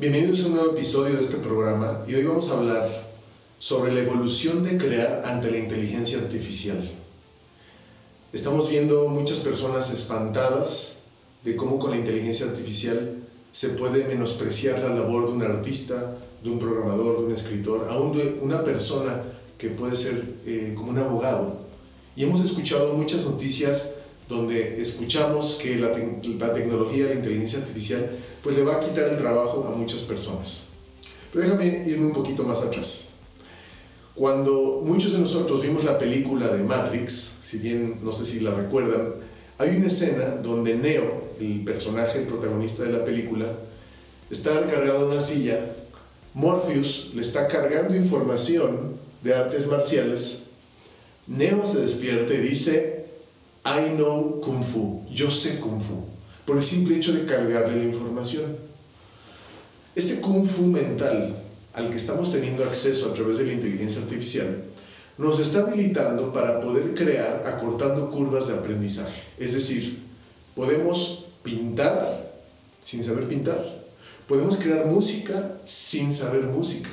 Bienvenidos a un nuevo episodio de este programa y hoy vamos a hablar sobre la evolución de crear ante la inteligencia artificial. Estamos viendo muchas personas espantadas de cómo con la inteligencia artificial se puede menospreciar la labor de un artista, de un programador, de un escritor, aún de una persona que puede ser eh, como un abogado. Y hemos escuchado muchas noticias donde escuchamos que la, la, tecnología, la inteligencia artificial, pues le va a quitar el trabajo a muchas personas. Pero déjame irme un poquito más atrás. Cuando muchos de nosotros vimos la película de Matrix, si bien no sé si la recuerdan, hay una escena donde Neo, el personaje, el protagonista de la película, está cargado en una silla, Morpheus le está cargando información de artes marciales, Neo se despierta y dice, I know Kung Fu, yo sé Kung Fu, por el simple hecho de cargarle la información. Este Kung Fu mental al que estamos teniendo acceso a través de la inteligencia artificial nos está habilitando para poder crear acortando curvas de aprendizaje. Es decir, podemos pintar sin saber pintar, podemos crear música sin saber música.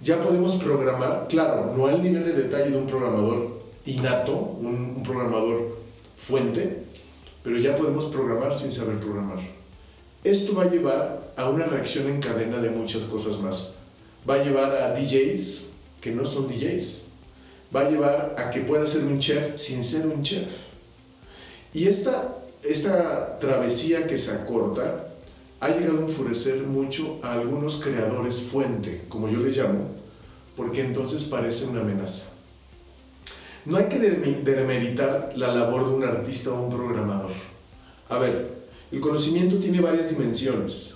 Ya podemos programar, claro, no al nivel de detalle de un programador innato, un, un programador fuente, pero ya podemos programar sin saber programar. Esto va a llevar a una reacción en cadena de muchas cosas más. Va a llevar a DJs que no son DJs. Va a llevar a que pueda ser un chef sin ser un chef. Y esta, esta travesía que se acorta ha llegado a enfurecer mucho a algunos creadores fuente, como yo les llamo, porque entonces parece una amenaza. No hay que demeritar la labor de un artista o un programador. A ver, el conocimiento tiene varias dimensiones.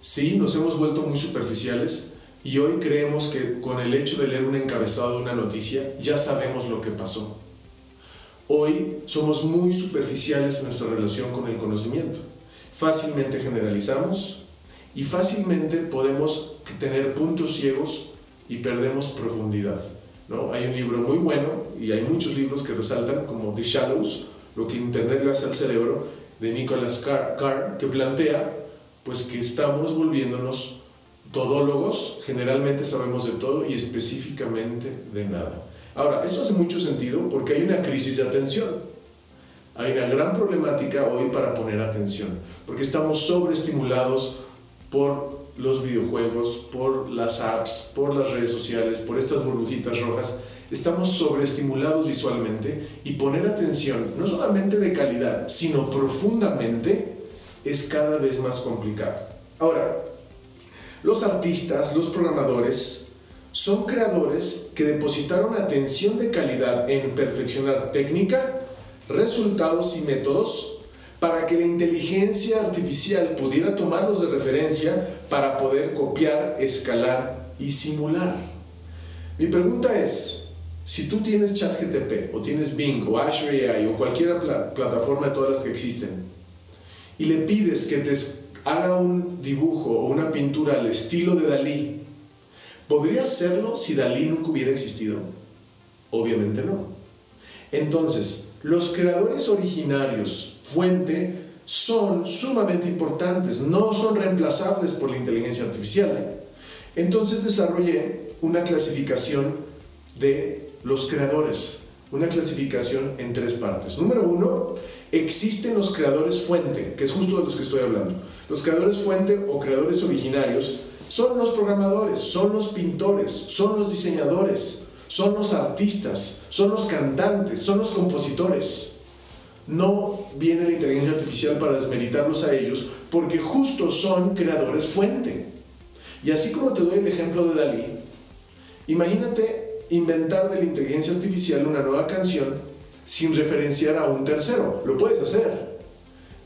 Sí, nos hemos vuelto muy superficiales y hoy creemos que con el hecho de leer un encabezado de una noticia ya sabemos lo que pasó. Hoy somos muy superficiales en nuestra relación con el conocimiento. Fácilmente generalizamos y fácilmente podemos tener puntos ciegos y perdemos profundidad. Hay un libro muy bueno y hay muchos libros que resaltan como The Shallows, lo que Internet hace al cerebro, de Nicholas Carr, que plantea pues que estamos volviéndonos todólogos, generalmente sabemos de todo y específicamente de nada. Ahora, esto hace mucho sentido porque hay una crisis de atención. Hay una gran problemática hoy para poner atención, porque estamos sobreestimulados por los videojuegos, por las apps, por las redes sociales, por estas burbujitas rojas, estamos sobreestimulados visualmente y poner atención, no solamente de calidad, sino profundamente, es cada vez más complicado. Ahora, los artistas, los programadores, son creadores que depositaron atención de calidad en perfeccionar técnica, resultados y métodos para que la inteligencia artificial pudiera tomarlos de referencia para poder copiar, escalar y simular. Mi pregunta es, si tú tienes ChatGTP o tienes Bing o Azure AI o cualquier plataforma de todas las que existen y le pides que te haga un dibujo o una pintura al estilo de Dalí, ¿podría hacerlo si Dalí nunca hubiera existido? Obviamente no. Entonces, los creadores originarios, fuente, son sumamente importantes, no son reemplazables por la inteligencia artificial. Entonces desarrollé una clasificación de los creadores, una clasificación en tres partes. Número uno, existen los creadores fuente, que es justo de los que estoy hablando. Los creadores fuente o creadores originarios son los programadores, son los pintores, son los diseñadores, son los artistas, son los cantantes, son los compositores. No viene la inteligencia artificial para desmeritarlos a ellos, porque justo son creadores fuente. Y así como te doy el ejemplo de Dalí, imagínate inventar de la inteligencia artificial una nueva canción sin referenciar a un tercero. Lo puedes hacer.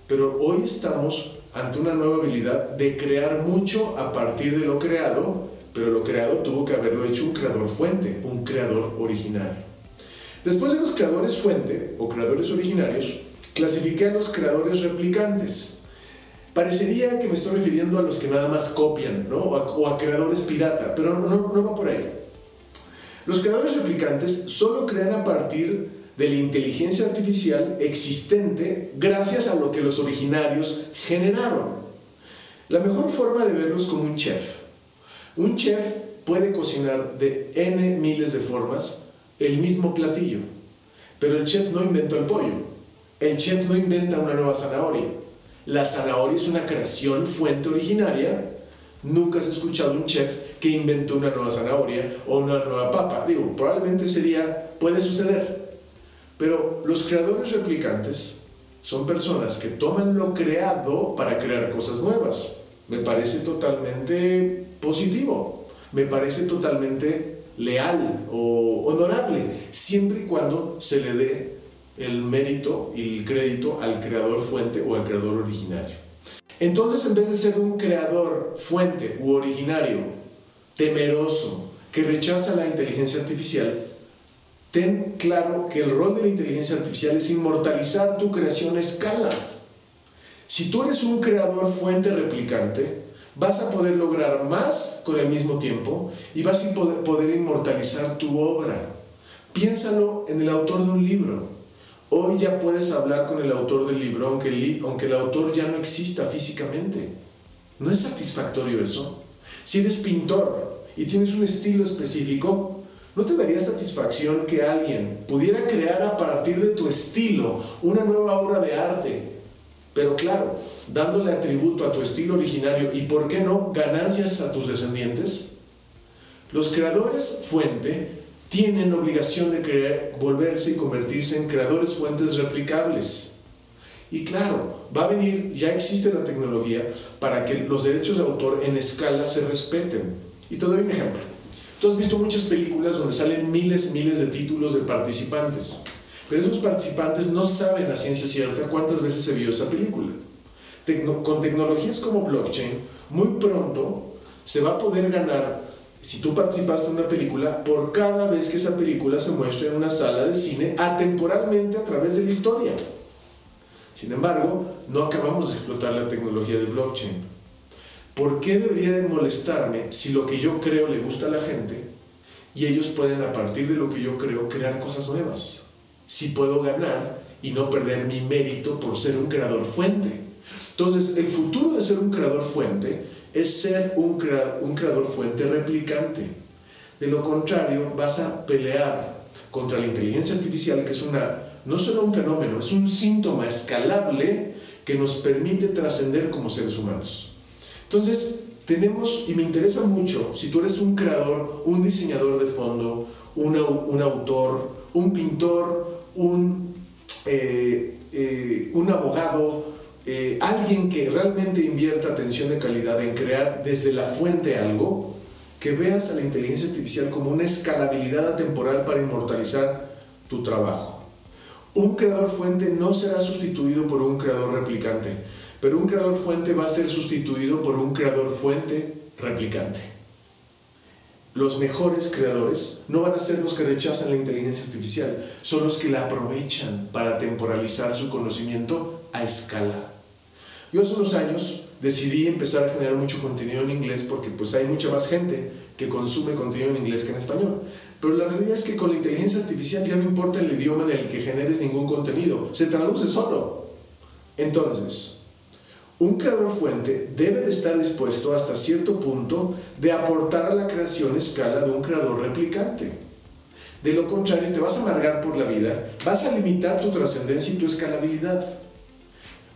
Pero hoy estamos ante una nueva habilidad de crear mucho a partir de lo creado, pero lo creado tuvo que haberlo hecho un creador fuente, un creador originario. Después de los creadores fuente o creadores originarios, clasifiqué a los creadores replicantes. Parecería que me estoy refiriendo a los que nada más copian, ¿no? O a, creadores pirata, pero no, no, va por ahí. Los creadores replicantes solo crean a partir de la inteligencia artificial existente gracias a lo que los originarios generaron. La mejor forma de verlos como un chef. Un chef puede cocinar de n miles de formas el mismo platillo, pero el chef no inventó el pollo. El chef no inventa una nueva zanahoria. La zanahoria es una creación fuente originaria. Nunca has escuchado un chef que inventó una nueva zanahoria o una nueva papa. Digo, probablemente sería, puede suceder, pero los creadores replicantes son personas que toman lo creado para crear cosas nuevas. Me parece totalmente positivo, me parece totalmente leal o honorable, siempre y cuando se le dé el mérito y el crédito al creador fuente o al creador originario. Entonces, en vez de ser un creador fuente u originario temeroso que rechaza la inteligencia artificial, ten claro que el rol de la inteligencia artificial es inmortalizar tu creación a escala. Si tú eres un creador fuente replicante, vas a poder lograr más con el mismo tiempo y vas a poder, inmortalizar tu obra. Piénsalo en el autor de un libro. Hoy ya puedes hablar con el autor del libro, aunque el, aunque el autor ya no exista físicamente. ¿No es satisfactorio eso? Si eres pintor y tienes un estilo específico, ¿No te daría satisfacción que alguien pudiera crear a partir de tu estilo una nueva obra de arte? Pero claro, dándole atributo a tu estilo originario y, ¿por qué no, ganancias a tus descendientes? Los creadores fuente tienen obligación de creer, volverse y convertirse en creadores fuentes replicables. Y claro, va a venir, ya existe la tecnología para que los derechos de autor en escala se respeten. Y te doy un ejemplo. Tú has visto muchas películas donde salen miles y miles de títulos de participantes, pero esos participantes no saben a ciencia cierta cuántas veces se vio esa película. Con tecnologías como blockchain, muy pronto se va a poder ganar, si tú participaste en una película, por cada vez que esa película se muestra en una sala de cine atemporalmente a través de la historia. Sin embargo, no acabamos de explotar la tecnología de blockchain. ¿Por qué debería de molestarme si lo que yo creo le gusta a la gente y ellos pueden a partir de lo que yo creo crear cosas nuevas? Si puedo ganar y no perder mi mérito por ser un creador fuente. Entonces, el futuro de ser un creador fuente es ser un, un creador fuente replicante. De lo contrario, vas a pelear contra la inteligencia artificial, que es una, no solo un fenómeno, es un síntoma escalable que nos permite trascender como seres humanos. Entonces, tenemos, y me interesa mucho, si tú eres un creador, un diseñador de fondo, un, autor, un pintor, un, eh, eh, un abogado, eh, alguien que realmente invierta atención de calidad en crear desde la fuente algo, que veas a la inteligencia artificial como una escalabilidad atemporal para inmortalizar tu trabajo. Un creador fuente no será sustituido por un creador replicante pero un creador fuente va a ser sustituido por un creador fuente replicante. Los mejores creadores no van a ser los que rechazan la inteligencia artificial, son los que la aprovechan para temporalizar su conocimiento a escala. Yo hace unos años decidí empezar a generar mucho contenido en inglés porque pues hay mucha más gente que consume contenido en inglés que en español. Pero la realidad es que con la inteligencia artificial ya no importa el idioma en el que generes ningún contenido, se traduce solo. Entonces, un creador fuente debe de estar dispuesto hasta cierto punto de aportar a la creación escala de un creador replicante. De lo contrario, te vas a amargar por la vida, vas a limitar tu trascendencia y tu escalabilidad.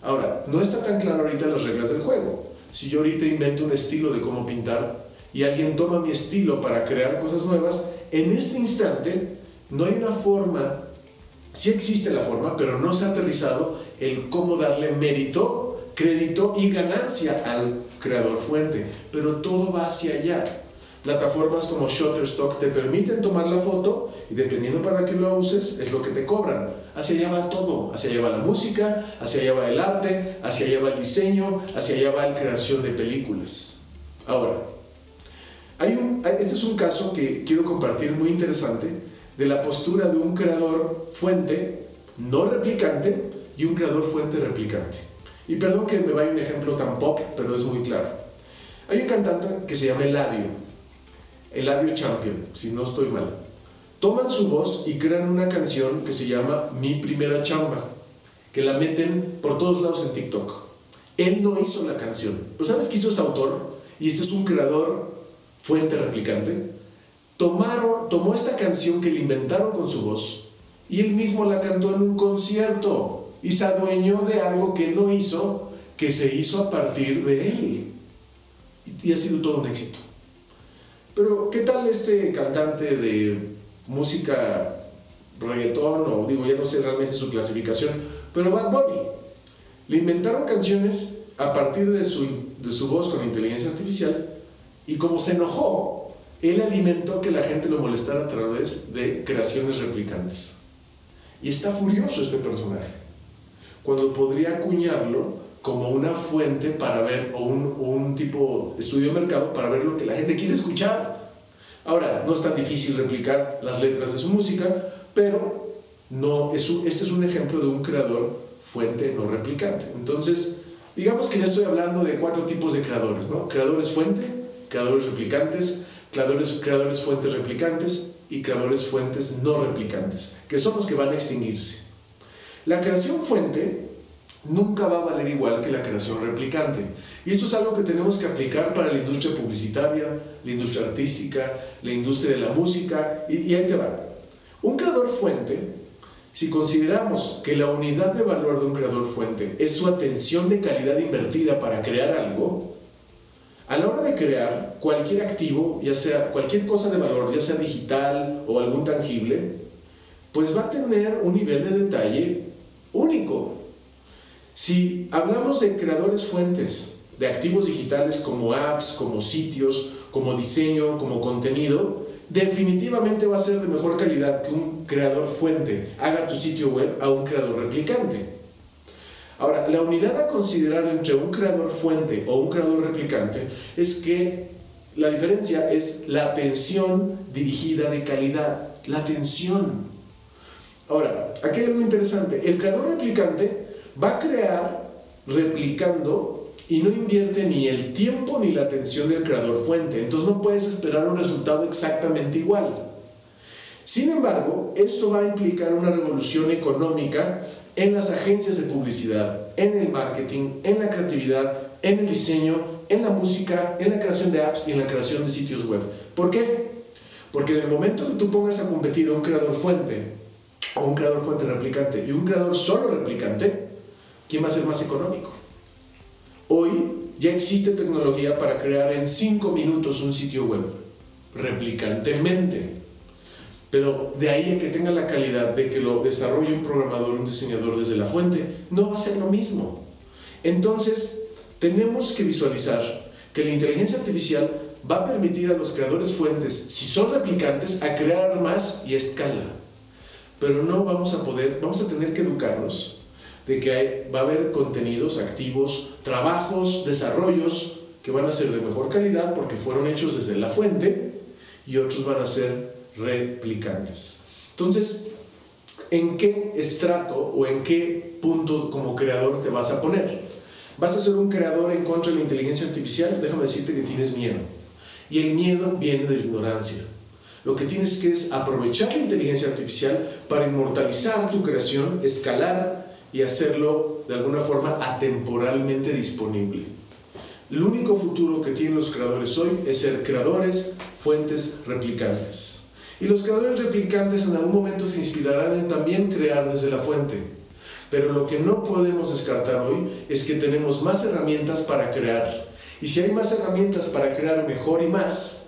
Ahora, no está tan claro ahorita las reglas del juego. Si yo ahorita invento un estilo de cómo pintar y alguien toma mi estilo para crear cosas nuevas, en este instante no hay una forma, sí existe la forma, pero no se ha aterrizado el cómo darle mérito crédito y ganancia al creador fuente, pero todo va hacia allá. Plataformas como Shutterstock te permiten tomar la foto y dependiendo para qué lo uses es lo que te cobran. Hacia allá va todo, hacia allá va la música, hacia allá va el arte, hacia allá va el diseño, hacia allá va la creación de películas. Ahora, este es un caso que quiero compartir muy interesante de la postura de un creador fuente no replicante y un creador fuente replicante. Y perdón que me vaya un ejemplo tan pop, pero es muy claro. Hay un cantante que se llama Eladio Eladio Champion, si no estoy mal. Toman su voz y crean una canción que se llama Mi Primera Chamba, que la meten por todos lados en TikTok. Él no hizo la canción. Pues ¿sabes qué hizo este autor? Y este es un creador fuente replicante. Tomaron, tomó esta canción que le inventaron con su voz y él mismo la cantó en un concierto y se adueñó de algo que él no hizo, que se hizo a partir de él. Y ha sido todo un éxito. Pero, ¿qué tal este cantante de música reggaetón o digo, ya no sé realmente su clasificación, pero Bad Bunny? Le inventaron canciones a partir de su, de su voz con inteligencia artificial y como se enojó, él alimentó que la gente lo molestara a través de creaciones replicantes. Y está furioso este personaje, cuando podría acuñarlo como una fuente para ver, o un, un tipo estudio de mercado para ver lo que la gente quiere escuchar. Ahora, no es tan difícil replicar las letras de su música, pero no, es este es un ejemplo de un creador fuente no replicante. Entonces, digamos que ya estoy hablando de cuatro tipos de creadores, ¿no? Creadores fuente, creadores replicantes, creadores, creadores fuentes replicantes y creadores fuentes no replicantes, que son los que van a extinguirse. La creación fuente nunca va a valer igual que la creación replicante. Y esto es algo que tenemos que aplicar para la industria publicitaria, la industria artística, la industria de la música, y, ahí te va. Un creador fuente, si consideramos que la unidad de valor de un creador fuente es su atención de calidad invertida para crear algo, a la hora de crear cualquier activo, ya sea cualquier cosa de valor, ya sea digital o algún tangible, pues va a tener un nivel de detalle único. Si hablamos de creadores fuentes de activos digitales como apps, como sitios, como diseño, como contenido, definitivamente va a ser de mejor calidad que un creador fuente haga tu sitio web a un creador replicante. Ahora, la unidad a considerar entre un creador fuente o un creador replicante es que la diferencia es la atención dirigida de calidad, la atención. Ahora, aquí hay algo interesante. El creador replicante va a crear replicando y no invierte ni el tiempo ni la atención del creador fuente. Entonces no puedes esperar un resultado exactamente igual. Sin embargo, esto va a implicar una revolución económica en las agencias de publicidad, en el marketing, en la creatividad, en el diseño, en la música, en la creación de apps y en la creación de sitios web. ¿Por qué? Porque en el momento que tú pongas a competir a un creador fuente, o un creador fuente replicante y un creador solo replicante, ¿quién va a ser más económico? Hoy ya existe tecnología para crear en 5 minutos un sitio web, replicantemente. Pero de ahí a que tenga la calidad de que lo desarrolle un programador, un diseñador desde la fuente, no va a ser lo mismo. Entonces, tenemos que visualizar que la inteligencia artificial va a permitir a los creadores fuentes, si son replicantes, a crear más y escala. Pero no vamos a poder, vamos a tener que educarnos de que va a haber contenidos activos, trabajos, desarrollos que van a ser de mejor calidad porque fueron hechos desde la fuente y otros van a ser replicantes. Entonces, ¿en qué estrato o en qué punto como creador te vas a poner? ¿Vas a ser un creador en contra de la inteligencia artificial? Déjame decirte que tienes miedo. Y el miedo viene de la ignorancia. Lo que tienes que es aprovechar la inteligencia artificial para inmortalizar tu creación, escalar y hacerlo de alguna forma atemporalmente disponible. El único futuro que tienen los creadores hoy es ser creadores, fuentes, replicantes. Y los creadores replicantes en algún momento se inspirarán en también crear desde la fuente. Pero lo que no podemos descartar hoy es que tenemos más herramientas para crear. Y si hay más herramientas para crear mejor y más,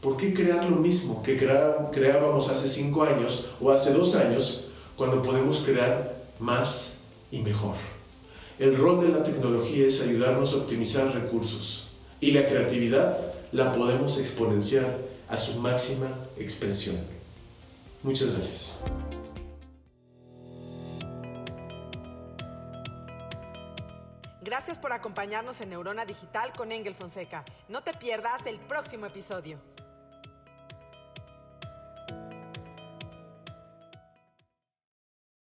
¿por qué crear lo mismo que creábamos hace cinco años o hace dos años cuando podemos crear más y mejor. El rol de la tecnología es ayudarnos a optimizar recursos y la creatividad la podemos exponenciar a su máxima expresión. Muchas gracias. Gracias por acompañarnos en Neurona Digital con Engel Fonseca. No te pierdas el próximo episodio.